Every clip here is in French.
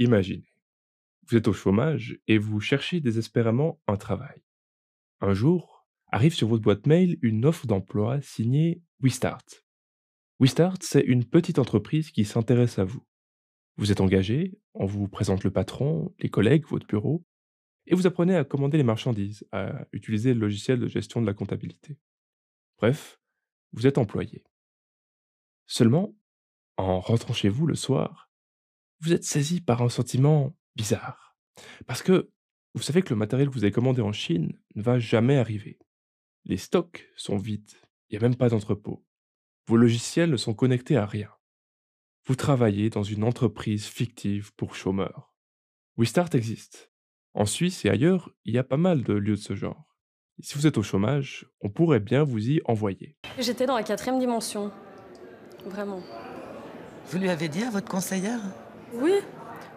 Imaginez, vous êtes au chômage et vous cherchez désespérément un travail. Un jour, arrive sur votre boîte mail une offre d'emploi signée WeStart. WeStart, c'est une petite entreprise qui s'intéresse à vous. Vous êtes engagé, on vous présente le patron, les collègues, votre bureau, et vous apprenez à commander les marchandises, à utiliser le logiciel de gestion de la comptabilité. Bref, vous êtes employé. Seulement, en rentrant chez vous le soir, vous êtes saisi par un sentiment bizarre. Parce que vous savez que le matériel que vous avez commandé en Chine ne va jamais arriver. Les stocks sont vides, il n'y a même pas d'entrepôt. Vos logiciels ne sont connectés à rien. Vous travaillez dans une entreprise fictive pour chômeurs. WeStart existe. En Suisse et ailleurs, il y a pas mal de lieux de ce genre. Et si vous êtes au chômage, on pourrait bien vous y envoyer. J'étais dans la quatrième dimension. Vraiment. Vous lui avez dit à votre conseillère? Oui,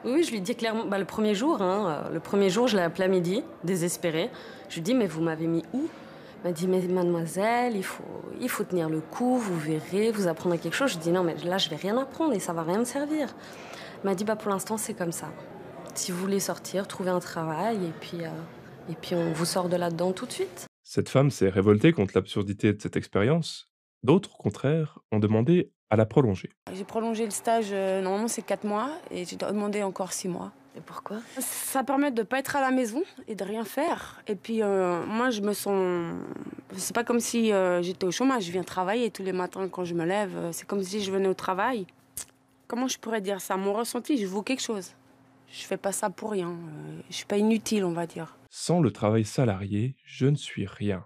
oui, je lui dis clairement. Bah, le premier jour, hein, euh, le premier jour, je l'ai appelé à midi, désespérée. Je lui dis, mais vous m'avez mis où? Elle m'a dit, mais mademoiselle, il faut, il faut tenir le coup, vous verrez, vous apprendrez quelque chose. Je dis, non, mais là, je vais rien apprendre et ça va rien me servir. Elle m'a dit, bah, pour l'instant, c'est comme ça. Si vous voulez sortir, trouver un travail et puis, euh, et puis on vous sort de là-dedans tout de suite. Cette femme s'est révoltée contre l'absurdité de cette expérience. D'autres, au contraire, ont demandé à la prolonger. J'ai prolongé le stage, euh, normalement c'est 4 mois, et j'ai demandé encore 6 mois. Et pourquoi? Ça permet de ne pas être à la maison et de rien faire. Et puis euh, moi je me sens... C'est pas comme si euh, j'étais au chômage, je viens travailler tous les matins quand je me lève. C'est comme si je venais au travail. Comment je pourrais dire ça? Mon ressenti, je vaux quelque chose. Je fais pas ça pour rien. Je suis pas inutile, on va dire. Sans le travail salarié, je ne suis rien.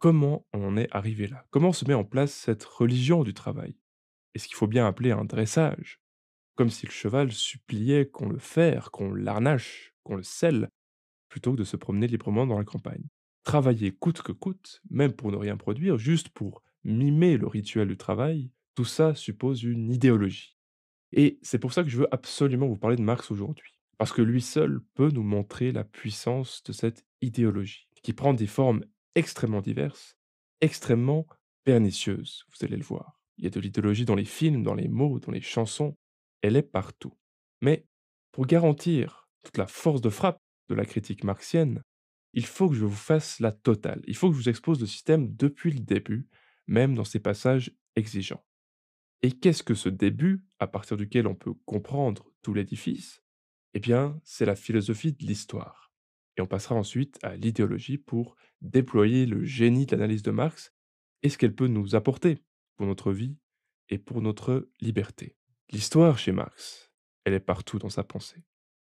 Comment on en est arrivé là? Comment se met en place cette religion du travail? Et ce qu'il faut bien appeler un dressage Comme si le cheval suppliait qu'on le ferre, qu'on l'arnache, qu'on le selle, plutôt que de se promener librement dans la campagne. Travailler coûte que coûte, même pour ne rien produire, juste pour mimer le rituel du travail, tout ça suppose une idéologie. Et c'est pour ça que je veux absolument vous parler de Marx aujourd'hui. Parce que lui seul peut nous montrer la puissance de cette idéologie, qui prend des formes extrêmement diverses, extrêmement pernicieuses, vous allez le voir. Il y a de l'idéologie dans les films, dans les mots, dans les chansons, elle est partout. Mais pour garantir toute la force de frappe de la critique marxienne, il faut que je vous fasse la totale. Il faut que je vous expose le système depuis le début, même dans ses passages exigeants. Et qu'est-ce que ce début, à partir duquel on peut comprendre tout l'édifice? Eh bien, c'est la philosophie de l'histoire. Et on passera ensuite à l'idéologie pour déployer le génie de l'analyse de Marx et ce qu'elle peut nous apporter pour notre vie et pour notre liberté. L'histoire chez Marx, elle est partout dans sa pensée.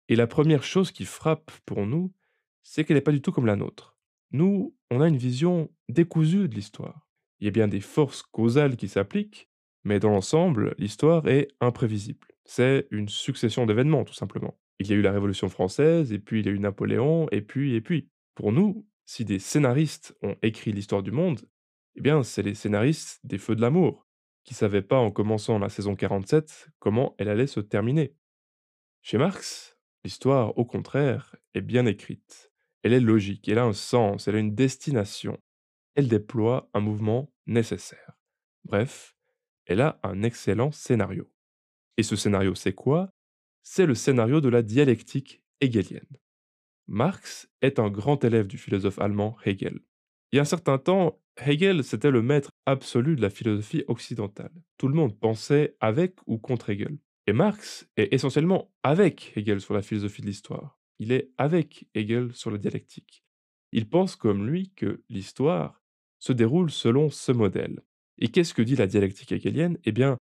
Et la première chose qui frappe pour nous, c'est qu'elle n'est pas du tout comme la nôtre. Nous, on a une vision décousue de l'histoire. Il y a bien des forces causales qui s'appliquent, mais dans l'ensemble, l'histoire est imprévisible. C'est une succession d'événements, tout simplement. Il y a eu la Révolution française, et puis il y a eu Napoléon, et puis, et puis. Pour nous, si des scénaristes ont écrit l'histoire du monde, eh bien, c'est les scénaristes des Feux de l'amour, qui savaient pas en commençant la saison 47 comment elle allait se terminer. Chez Marx, l'histoire, au contraire, est bien écrite. Elle est logique, elle a un sens, elle a une destination. Elle déploie un mouvement nécessaire. Bref, elle a un excellent scénario. Et ce scénario, c'est quoi? C'est le scénario de la dialectique hegelienne. Marx est un grand élève du philosophe allemand Hegel. Il y a un certain temps, Hegel, c'était le maître absolu de la philosophie occidentale. Tout le monde pensait avec ou contre Hegel. Et Marx est essentiellement avec Hegel sur la philosophie de l'histoire. Il est avec Hegel sur la dialectique. Il pense comme lui que l'histoire se déroule selon ce modèle. Et qu'est-ce que dit la dialectique hegelienne? Eh bien,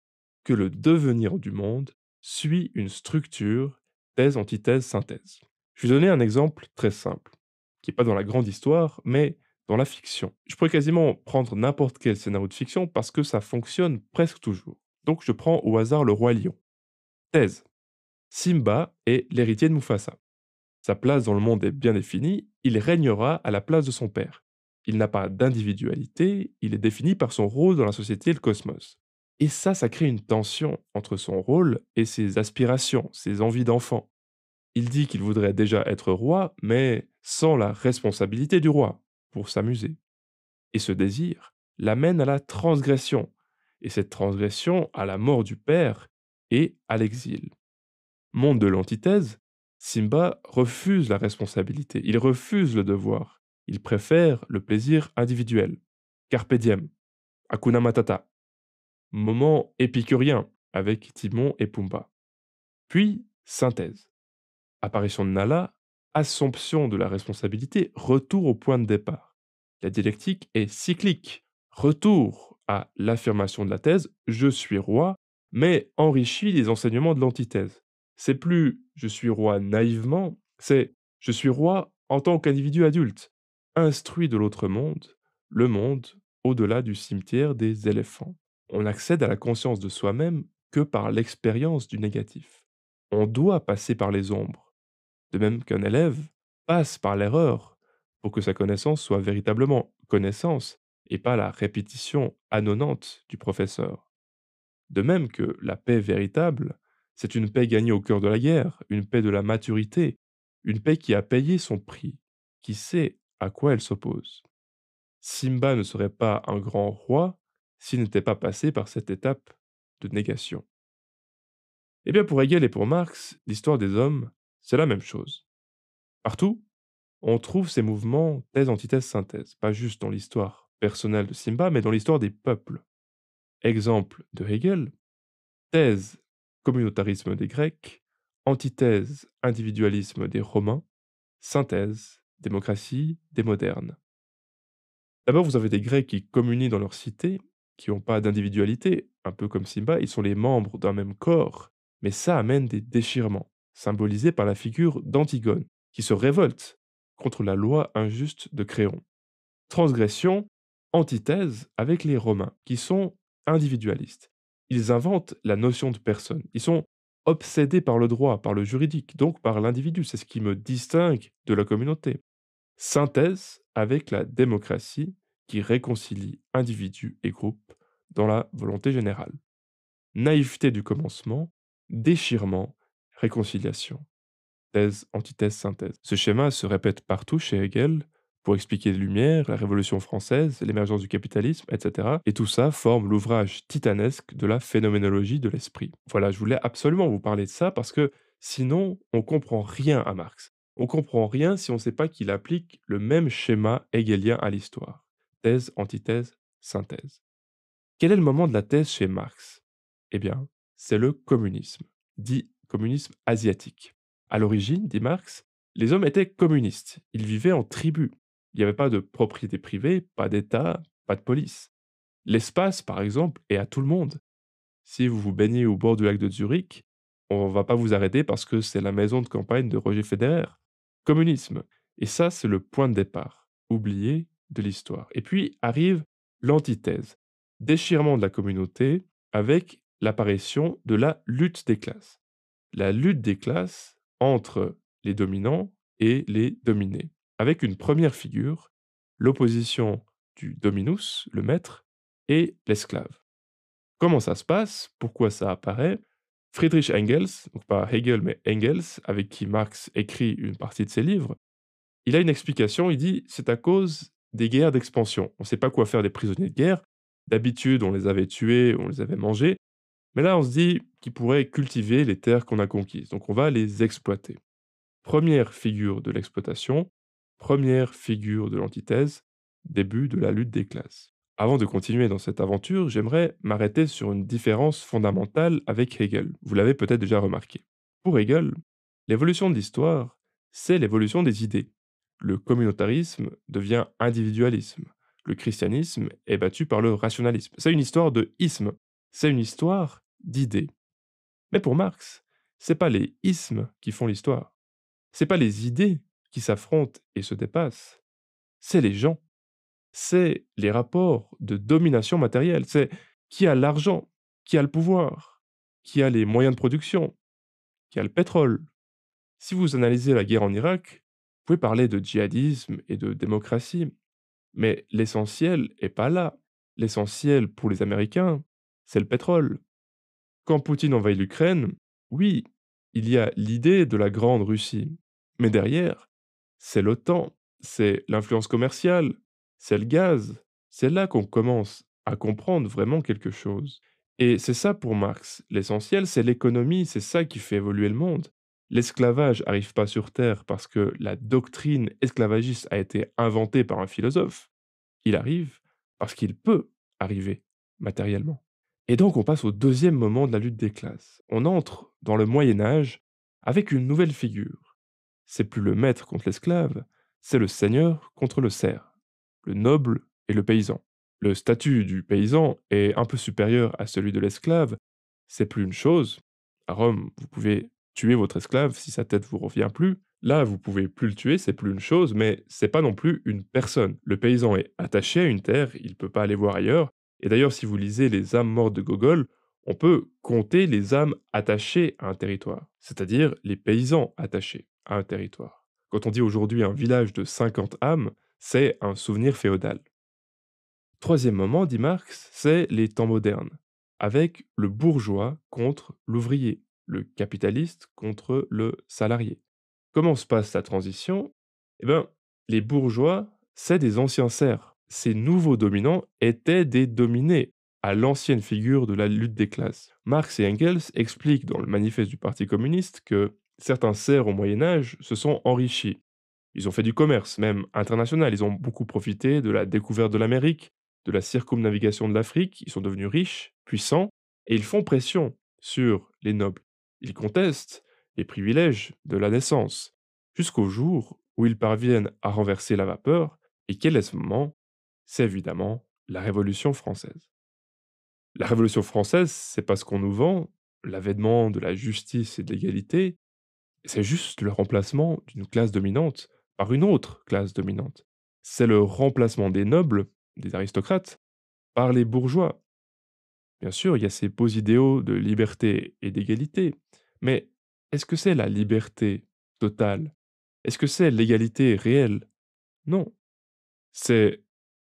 que le devenir du monde suit une structure thèse, antithèse, synthèse. Je vais donner un exemple très simple, qui n'est pas dans la grande histoire, mais dans la fiction. Je pourrais quasiment prendre n'importe quel scénario de fiction parce que ça fonctionne presque toujours. Donc je prends au hasard le roi lion. Thèse. Simba est l'héritier de Mufasa. Sa place dans le monde est bien définie, il régnera à la place de son père. Il n'a pas d'individualité, il est défini par son rôle dans la société et le cosmos. Et ça, ça crée une tension entre son rôle et ses aspirations, ses envies d'enfant. Il dit qu'il voudrait déjà être roi, mais sans la responsabilité du roi, pour s'amuser. Et ce désir l'amène à la transgression, et cette transgression à la mort du père et à l'exil. monde de l'antithèse, Simba refuse la responsabilité, il refuse le devoir, il préfère le plaisir individuel. Carpe diem. Moment épicurien avec Timon et Pumba. Puis, synthèse. Apparition de Nala, assomption de la responsabilité, retour au point de départ. La dialectique est cyclique. Retour à l'affirmation de la thèse, je suis roi, mais enrichi des enseignements de l'antithèse. C'est plus je suis roi naïvement, c'est je suis roi en tant qu'individu adulte, instruit de l'autre monde, le monde au-delà du cimetière des éléphants. On accède à la conscience de soi-même que par l'expérience du négatif. On doit passer par les ombres, de même qu'un élève passe par l'erreur pour que sa connaissance soit véritablement connaissance et pas la répétition annonante du professeur. De même que la paix véritable, c'est une paix gagnée au cœur de la guerre, une paix de la maturité, une paix qui a payé son prix, qui sait à quoi elle s'oppose. Simba ne serait pas un grand roi s'il n'était pas passé par cette étape de négation. Eh bien, pour Hegel et pour Marx, l'histoire des hommes, c'est la même chose. Partout, on trouve ces mouvements thèse, antithèse, synthèse, pas juste dans l'histoire personnelle de Simba, mais dans l'histoire des peuples. Exemple de Hegel, thèse, communautarisme des Grecs, antithèse, individualisme des Romains, synthèse, démocratie des modernes. D'abord, vous avez des Grecs qui communient dans leur cité, qui n'ont pas d'individualité, un peu comme Simba, ils sont les membres d'un même corps, mais ça amène des déchirements, symbolisés par la figure d'Antigone, qui se révolte contre la loi injuste de Créon. Transgression, antithèse avec les Romains, qui sont individualistes. Ils inventent la notion de personne. Ils sont obsédés par le droit, par le juridique, donc par l'individu. C'est ce qui me distingue de la communauté. Synthèse avec la démocratie qui réconcilie individu et groupe dans la volonté générale. Naïveté du commencement, déchirement, réconciliation. Thèse, antithèse, synthèse. Ce schéma se répète partout chez Hegel pour expliquer les Lumières, la Révolution française, l'émergence du capitalisme, etc. Et tout ça forme l'ouvrage titanesque de la phénoménologie de l'esprit. Voilà, je voulais absolument vous parler de ça parce que sinon, on comprend rien à Marx. On comprend rien si on ne sait pas qu'il applique le même schéma hegelien à l'histoire. Thèse, antithèse, synthèse. Quel est le moment de la thèse chez Marx? Eh bien, c'est le communisme, dit communisme asiatique. À l'origine, dit Marx, les hommes étaient communistes, ils vivaient en tribu. Il n'y avait pas de propriété privée, pas d'État, pas de police. L'espace, par exemple, est à tout le monde. Si vous vous baignez au bord du lac de Zurich, on ne va pas vous arrêter parce que c'est la maison de campagne de Roger Federer. Communisme. Et ça, c'est le point de départ, oublié de l'histoire. Et puis arrive l'antithèse, déchirement de la communauté avec l'apparition de la lutte des classes. La lutte des classes entre les dominants et les dominés, avec une première figure, l'opposition du dominus, le maître, et l'esclave. Comment ça se passe? Pourquoi ça apparaît? Friedrich Engels, donc pas Hegel mais Engels, avec qui Marx écrit une partie de ses livres, il a une explication, il dit c'est à cause des guerres d'expansion. On ne sait pas quoi faire des prisonniers de guerre. D'habitude, on les avait tués, on les avait mangés. Mais là, on se dit qu'ils pourraient cultiver les terres qu'on a conquises. Donc on va les exploiter. Première figure de l'exploitation, première figure de l'antithèse, début de la lutte des classes. Avant de continuer dans cette aventure, j'aimerais m'arrêter sur une différence fondamentale avec Hegel. Vous l'avez peut-être déjà remarqué. Pour Hegel, l'évolution de l'histoire, c'est l'évolution des idées. Le communautarisme devient individualisme. Le christianisme est battu par le rationalisme. C'est une histoire de isme. C'est une histoire d'idées. Mais pour Marx, c'est pas les ismes qui font l'histoire. C'est pas les idées qui s'affrontent et se dépassent. C'est les gens c'est les rapports de domination matérielle. C'est qui a l'argent, qui a le pouvoir, qui a les moyens de production, qui a le pétrole. Si vous analysez la guerre en Irak, vous pouvez parler de djihadisme et de démocratie, mais l'essentiel n'est pas là. L'essentiel pour les Américains, c'est le pétrole. Quand Poutine envahit l'Ukraine, oui, il y a l'idée de la grande Russie, mais derrière, c'est l'OTAN, c'est l'influence commerciale, c'est le gaz. C'est là qu'on commence à comprendre vraiment quelque chose. Et c'est ça pour Marx. L'essentiel, c'est l'économie, c'est ça qui fait évoluer le monde. L'esclavage n'arrive pas sur Terre parce que la doctrine esclavagiste a été inventée par un philosophe. Il arrive parce qu'il peut arriver matériellement. Et donc on passe au deuxième moment de la lutte des classes. On entre dans le Moyen Âge avec une nouvelle figure. C'est plus le maître contre l'esclave, c'est le seigneur contre le serf, le noble et le paysan. Le statut du paysan est un peu supérieur à celui de l'esclave. C'est plus une chose. À Rome, vous pouvez tuer votre esclave si sa tête vous revient plus. Là, vous pouvez plus le tuer, c'est plus une chose, mais c'est pas non plus une personne. Le paysan est attaché à une terre, il peut pas aller voir ailleurs. Et d'ailleurs, si vous lisez Les âmes mortes de Gogol, on peut compter les âmes attachées à un territoire, c'est-à-dire les paysans attachés à un territoire. Quand on dit aujourd'hui un village de 50 âmes, c'est un souvenir féodal. Troisième moment, dit Marx, c'est les temps modernes, avec le bourgeois contre l'ouvrier, le capitaliste contre le salarié. Comment se passe la transition? Eh bien, les bourgeois, c'est des anciens serfs. Ces nouveaux dominants étaient des dominés, à l'ancienne figure de la lutte des classes. Marx et Engels expliquent dans le manifeste du Parti communiste que certains serfs au Moyen Âge se sont enrichis. Ils ont fait du commerce, même international. Ils ont beaucoup profité de la découverte de l'Amérique, de la circumnavigation de l'Afrique. Ils sont devenus riches, puissants, et ils font pression sur les nobles. Ils contestent les privilèges de la naissance, jusqu'au jour où ils parviennent à renverser la vapeur. Et quel est ce moment C'est évidemment la Révolution française. La Révolution française, c'est pas ce qu'on nous vend, l'avènement de la justice et de l'égalité, c'est juste le remplacement d'une classe dominante par une autre classe dominante. C'est le remplacement des nobles, des aristocrates, par les bourgeois. Bien sûr, il y a ces beaux idéaux de liberté et d'égalité, mais est-ce que c'est la liberté totale? Est-ce que c'est l'égalité réelle? Non. C'est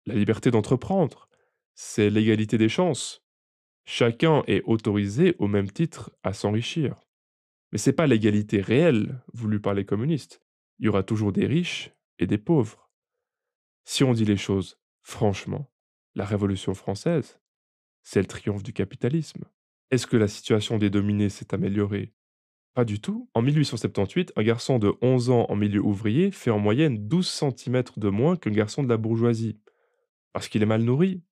la liberté d'entreprendre, c'est l'égalité des chances. Chacun est autorisé au même titre à s'enrichir. Mais ce n'est pas l'égalité réelle voulue par les communistes. Il y aura toujours des riches et des pauvres. Si on dit les choses franchement, la Révolution française, c'est le triomphe du capitalisme. Est-ce que la situation des dominés s'est améliorée? Pas du tout. En 1878, un garçon de 11 ans en milieu ouvrier fait en moyenne 12 cm de moins qu'un garçon de la bourgeoisie. Parce qu'il est mal nourri,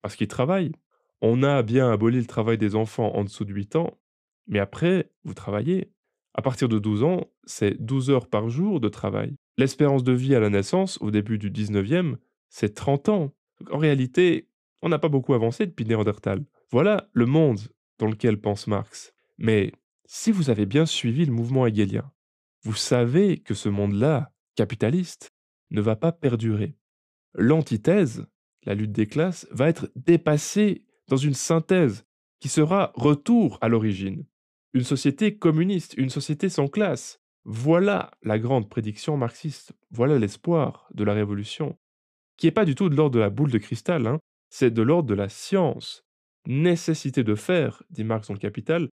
parce qu'il travaille. On a bien aboli le travail des enfants en dessous de 8 ans, mais après, vous travaillez. À partir de 12 ans, c'est 12 heures par jour de travail. L'espérance de vie à la naissance, au début du 19e, c'est 30 ans. en réalité, on n'a pas beaucoup avancé depuis Néandertal. Voilà le monde dans lequel pense Marx. Mais si vous avez bien suivi le mouvement hegelien, vous savez que ce monde-là, capitaliste, ne va pas perdurer. L'antithèse, la lutte des classes, va être dépassée dans une synthèse qui sera retour à l'origine une société communiste, une société sans classe. Voilà la grande prédiction marxiste, voilà l'espoir de la révolution, qui n'est pas du tout de l'ordre de la boule de cristal, hein. c'est de l'ordre de la science. Nécessité de faire, dit Marx dans le Capital,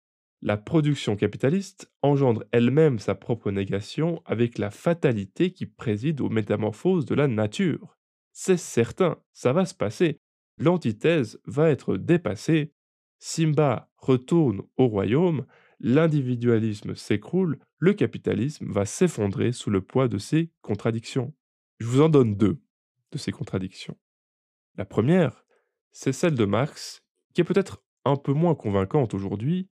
la production capitaliste engendre elle-même sa propre négation avec la fatalité qui préside aux métamorphoses de la nature. C'est certain, ça va se passer. L'antithèse va être dépassée. Simba retourne au royaume l'individualisme s'écroule, le capitalisme va s'effondrer sous le poids de ses contradictions. Je vous en donne deux de ces contradictions. La première, c'est celle de Marx, qui est peut-être un peu moins convaincante aujourd'hui,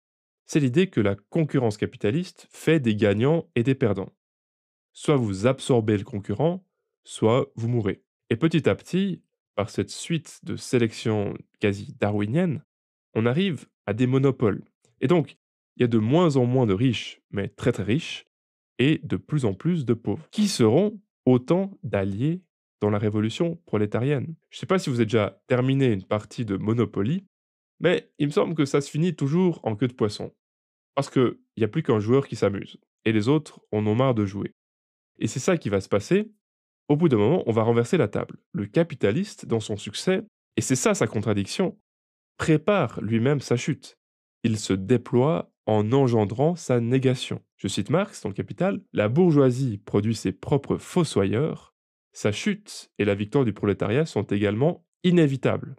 c'est l'idée que la concurrence capitaliste fait des gagnants et des perdants. Soit vous absorbez le concurrent, soit vous mourrez. Et petit à petit, par cette suite de sélection quasi darwinienne, on arrive à des monopoles. Et donc, il y a de moins en moins de riches, mais très très riches, et de plus en plus de pauvres, qui seront autant d'alliés dans la révolution prolétarienne. Je ne sais pas si vous avez déjà terminé une partie de Monopoly, mais il me semble que ça se finit toujours en queue de poisson. Parce qu'il n'y a plus qu'un joueur qui s'amuse, et les autres en ont marre de jouer. Et c'est ça qui va se passer. Au bout d'un moment, on va renverser la table. Le capitaliste, dans son succès, et c'est ça sa contradiction, prépare lui-même sa chute. Il se déploie en engendrant sa négation. Je cite Marx dans le Capital, La bourgeoisie produit ses propres fossoyeurs, sa chute et la victoire du prolétariat sont également inévitables.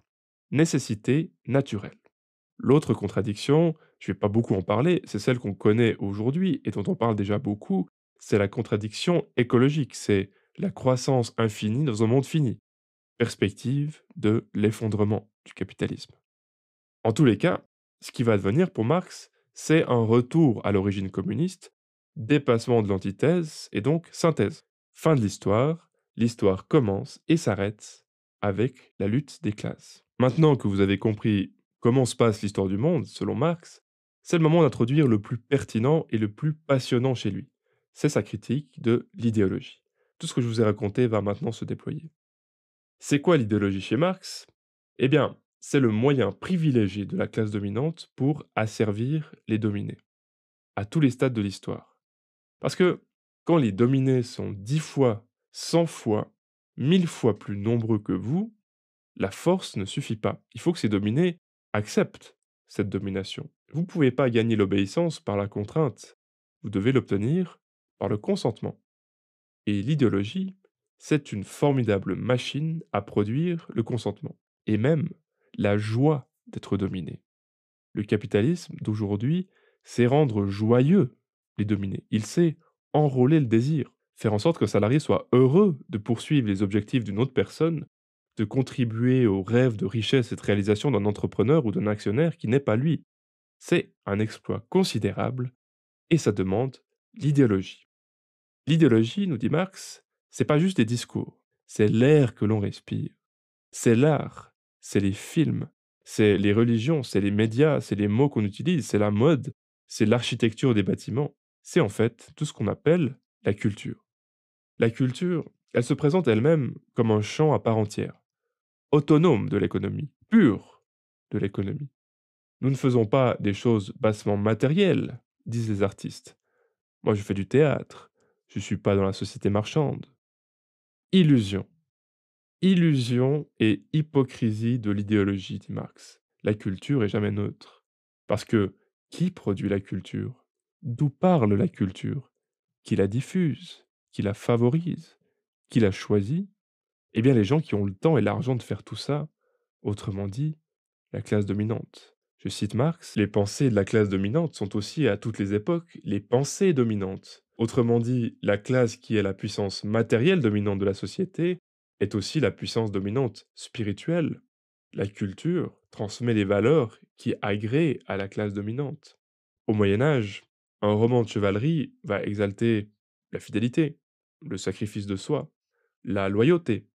Nécessité naturelle. L'autre contradiction, je vais pas beaucoup en parler, c'est celle qu'on connaît aujourd'hui et dont on parle déjà beaucoup, c'est la contradiction écologique, c'est la croissance infinie dans un monde fini. Perspective de l'effondrement du capitalisme. En tous les cas, ce qui va advenir pour Marx, c'est un retour à l'origine communiste, dépassement de l'antithèse et donc synthèse. Fin de l'histoire, l'histoire commence et s'arrête avec la lutte des classes. Maintenant que vous avez compris comment se passe l'histoire du monde, selon Marx, c'est le moment d'introduire le plus pertinent et le plus passionnant chez lui. C'est sa critique de l'idéologie. Tout ce que je vous ai raconté va maintenant se déployer. C'est quoi l'idéologie chez Marx? Eh bien, c'est le moyen privilégié de la classe dominante pour asservir les dominés, à tous les stades de l'histoire. Parce que quand les dominés sont dix fois, cent fois, mille fois plus nombreux que vous, la force ne suffit pas. Il faut que ces dominés acceptent cette domination. Vous ne pouvez pas gagner l'obéissance par la contrainte. Vous devez l'obtenir par le consentement. Et l'idéologie, c'est une formidable machine à produire le consentement. Et même la joie d'être dominé. Le capitalisme d'aujourd'hui c'est rendre joyeux les dominés. Il sait enrôler le désir, faire en sorte que le salarié soit heureux de poursuivre les objectifs d'une autre personne, de contribuer aux rêves de richesse et de réalisation d'un entrepreneur ou d'un actionnaire qui n'est pas lui. C'est un exploit considérable et ça demande l'idéologie. L'idéologie, nous dit Marx, c'est pas juste des discours, c'est l'air que l'on respire. C'est l'art, c'est les films, c'est les religions, c'est les médias, c'est les mots qu'on utilise, c'est la mode, c'est l'architecture des bâtiments. C'est en fait tout ce qu'on appelle la culture. La culture, elle se présente elle-même comme un champ à part entière, autonome de l'économie, pur de l'économie. Nous ne faisons pas des choses bassement matérielles, disent les artistes. Moi, je fais du théâtre. Je ne suis pas dans la société marchande. Illusion. Illusion et hypocrisie de l'idéologie, dit Marx. La culture est jamais neutre. Parce que qui produit la culture? D'où parle la culture? Qui la diffuse? Qui la favorise? Qui la choisit? Eh bien les gens qui ont le temps et l'argent de faire tout ça, autrement dit, la classe dominante. Je cite Marx, les pensées de la classe dominante sont aussi à toutes les époques les pensées dominantes. Autrement dit, la classe qui est la puissance matérielle dominante de la société est aussi la puissance dominante spirituelle. La culture transmet les valeurs qui agréent à la classe dominante. Au Moyen Âge, un roman de chevalerie va exalter la fidélité, le sacrifice de soi, la loyauté,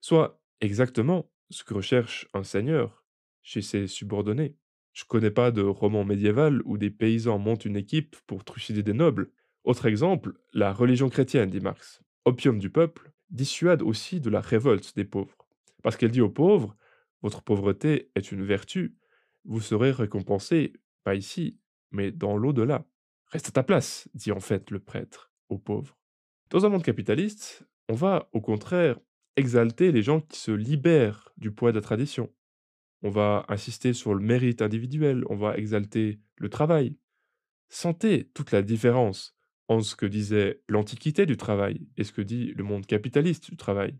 soit exactement ce que recherche un seigneur chez ses subordonnés. Je connais pas de roman médiéval où des paysans montent une équipe pour trucider des nobles. Autre exemple, la religion chrétienne, dit Marx. Opium du peuple, dissuade aussi de la révolte des pauvres. Parce qu'elle dit aux pauvres, votre pauvreté est une vertu, vous serez récompensé, pas ici, mais dans l'au-delà. Reste à ta place, dit en fait le prêtre aux pauvres. Dans un monde capitaliste, on va au contraire exalter les gens qui se libèrent du poids de la tradition. On va insister sur le mérite individuel, on va exalter le travail. Sentez toute la différence en ce que disait l'Antiquité du travail et ce que dit le monde capitaliste du travail.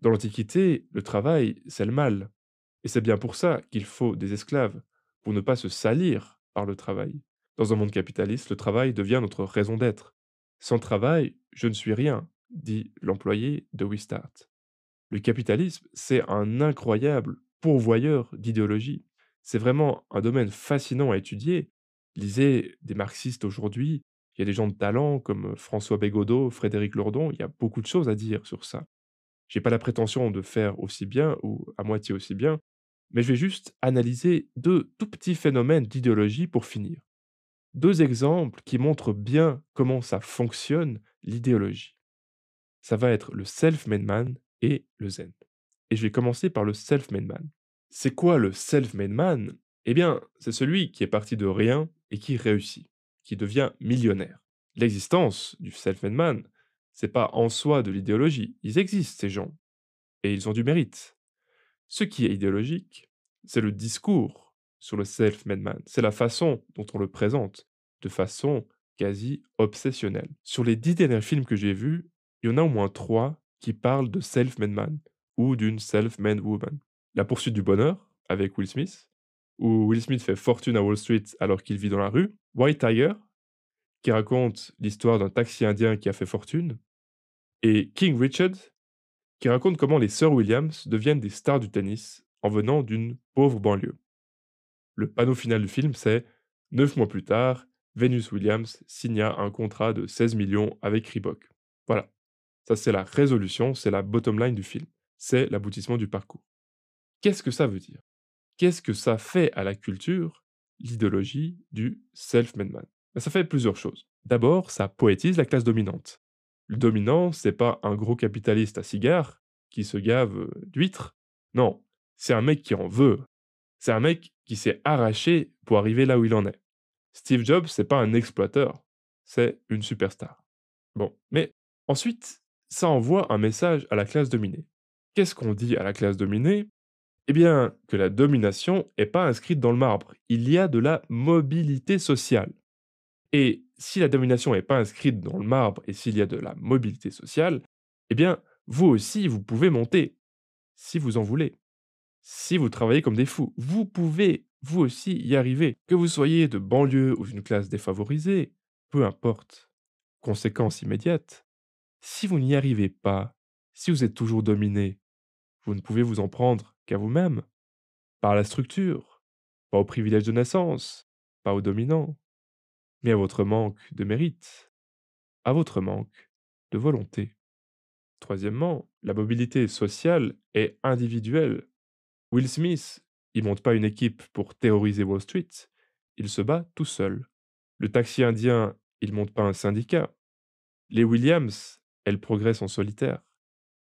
Dans l'Antiquité, le travail, c'est le mal. Et c'est bien pour ça qu'il faut des esclaves, pour ne pas se salir par le travail. Dans un monde capitaliste, le travail devient notre raison d'être. Sans travail, je ne suis rien, dit l'employé de Wistart. Le capitalisme, c'est un incroyable pourvoyeur d'idéologie. C'est vraiment un domaine fascinant à étudier. Lisez des marxistes aujourd'hui, il y a des gens de talent comme François Bégodeau, Frédéric Lourdon, il y a beaucoup de choses à dire sur ça. J'ai pas la prétention de faire aussi bien ou à moitié aussi bien, mais je vais juste analyser deux tout petits phénomènes d'idéologie pour finir. Deux exemples qui montrent bien comment ça fonctionne l'idéologie. Ça va être le self-made man et le zen. Et je vais commencer par le self-made man. C'est quoi le self-made man Eh bien, c'est celui qui est parti de rien et qui réussit qui devient millionnaire. L'existence du self-made man, c'est pas en soi de l'idéologie. Ils existent, ces gens. Et ils ont du mérite. Ce qui est idéologique, c'est le discours sur le self-made man. C'est la façon dont on le présente, de façon quasi obsessionnelle. Sur les dix derniers films que j'ai vus, il y en a au moins trois qui parlent de self-made man ou d'une self-made woman. La poursuite du bonheur avec Will Smith, où Will Smith fait fortune à Wall Street alors qu'il vit dans la rue, White Tiger, qui raconte l'histoire d'un taxi indien qui a fait fortune, et King Richard, qui raconte comment les sœurs Williams deviennent des stars du tennis en venant d'une pauvre banlieue. Le panneau final du film, c'est Neuf mois plus tard, Venus Williams signa un contrat de 16 millions avec Reebok. Voilà. Ça, c'est la résolution, c'est la bottom line du film. C'est l'aboutissement du parcours. Qu'est-ce que ça veut dire? Qu'est-ce que ça fait à la culture, l'idéologie du self-made man ben, Ça fait plusieurs choses. D'abord, ça poétise la classe dominante. Le dominant, c'est pas un gros capitaliste à cigare qui se gave d'huîtres. Non, c'est un mec qui en veut. C'est un mec qui s'est arraché pour arriver là où il en est. Steve Jobs, c'est pas un exploiteur, c'est une superstar. Bon, mais ensuite, ça envoie un message à la classe dominée. Qu'est-ce qu'on dit à la classe dominée? Eh bien, que la domination n'est pas inscrite dans le marbre. Il y a de la mobilité sociale. Et si la domination n'est pas inscrite dans le marbre et s'il y a de la mobilité sociale, eh bien, vous aussi, vous pouvez monter, si vous en voulez. Si vous travaillez comme des fous, vous pouvez vous aussi y arriver. Que vous soyez de banlieue ou d'une classe défavorisée, peu importe. Conséquence immédiate, si vous n'y arrivez pas, si vous êtes toujours dominé, vous ne pouvez vous en prendre qu'à vous-même, par la structure, pas au privilège de naissance, pas au dominant, mais à votre manque de mérite, à votre manque de volonté. Troisièmement, la mobilité sociale est individuelle. Will Smith il monte pas une équipe pour terroriser Wall Street, il se bat tout seul. Le taxi indien, il monte pas un syndicat. Les Williams, elles progressent en solitaire.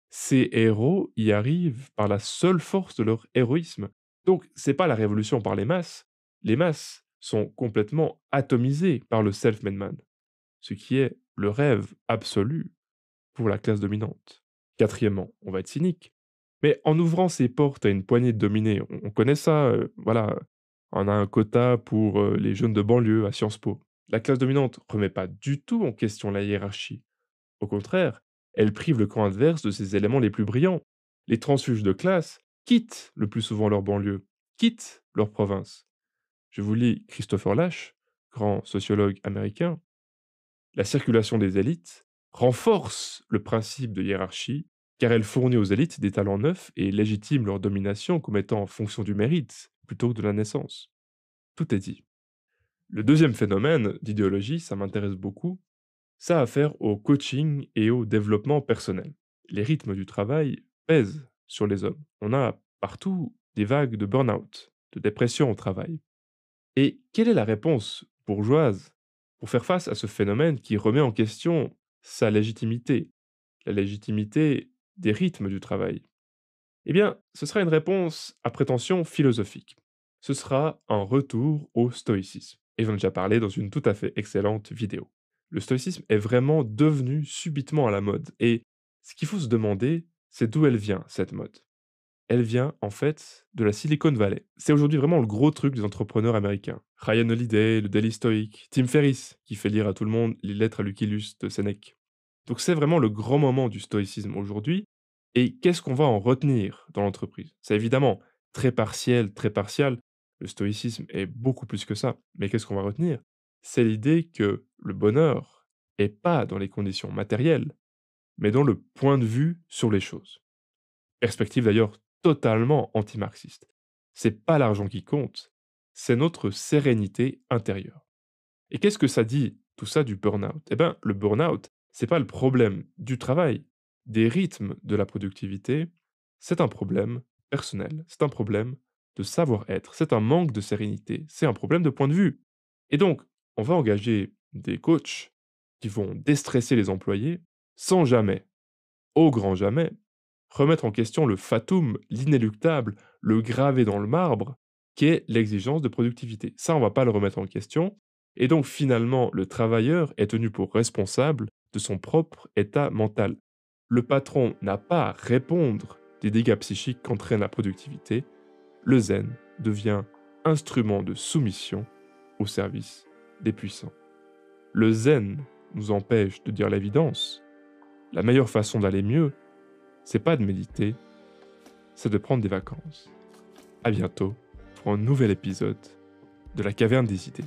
Ces héros y arrivent par la seule force de leur héroïsme. Donc, c'est pas la révolution par les masses. Les masses sont complètement atomisées par le self-made man, ce qui est le rêve absolu pour la classe dominante. Quatrièmement, on va être cynique. Mais en ouvrant ses portes à une poignée de dominés, on connaît ça, voilà, on a un quota pour, les jeunes de banlieue à Sciences Po. La classe dominante remet pas du tout en question la hiérarchie. Au contraire, elle prive le camp adverse de ses éléments les plus brillants. Les transfuges de classe quittent le plus souvent leur banlieue, quittent leur province. Je vous lis Christopher Lash, grand sociologue américain. La circulation des élites renforce le principe de hiérarchie car elle fournit aux élites des talents neufs et légitime leur domination comme étant en fonction du mérite plutôt que de la naissance. Tout est dit. Le deuxième phénomène d'idéologie, ça m'intéresse beaucoup, ça a affaire au coaching et au développement personnel. Les rythmes du travail pèsent sur les hommes. On a partout des vagues de burn-out, de dépression au travail. Et quelle est la réponse bourgeoise pour faire face à ce phénomène qui remet en question sa légitimité La légitimité des rythmes du travail? Eh bien, ce sera une réponse à prétention philosophique. Ce sera un retour au stoïcisme. Et j'en ai déjà parlé dans une tout à fait excellente vidéo. Le stoïcisme est vraiment devenu subitement à la mode. Et ce qu'il faut se demander, c'est d'où elle vient, cette mode. Elle vient, en fait, de la Silicon Valley. C'est aujourd'hui vraiment le gros truc des entrepreneurs américains. Ryan Holiday, le Daily Stoic, Tim Ferriss, qui fait lire à tout le monde les lettres à Lucullus de Sénèque. Donc c'est vraiment le grand moment du stoïcisme aujourd'hui. Et qu'est-ce qu'on va en retenir dans l'entreprise? C'est évidemment très partiel, très partial. Le stoïcisme est beaucoup plus que ça. Mais qu'est-ce qu'on va retenir? C'est l'idée que le bonheur est pas dans les conditions matérielles, mais dans le point de vue sur les choses. Perspective d'ailleurs totalement anti-marxiste. C'est pas l'argent qui compte, c'est notre sérénité intérieure. Et qu'est-ce que ça dit tout ça du burn-out? Eh bien, le burn-out, c'est pas le problème du travail, des rythmes de la productivité, c'est un problème personnel, c'est un problème de savoir-être, c'est un manque de sérénité, c'est un problème de point de vue. Et donc, on va engager des coachs qui vont déstresser les employés sans jamais, au grand jamais, remettre en question le fatum, l'inéluctable, le gravé dans le marbre, qui est l'exigence de productivité. Ça, on ne va pas le remettre en question. Et donc, finalement, le travailleur est tenu pour responsable de son propre état mental. Le patron n'a pas à répondre des dégâts psychiques qu'entraîne la productivité. Le zen devient instrument de soumission au service des puissants. Le zen nous empêche de dire l'évidence. La meilleure façon d'aller mieux, c'est pas de méditer, c'est de prendre des vacances. À bientôt pour un nouvel épisode de la caverne des idées.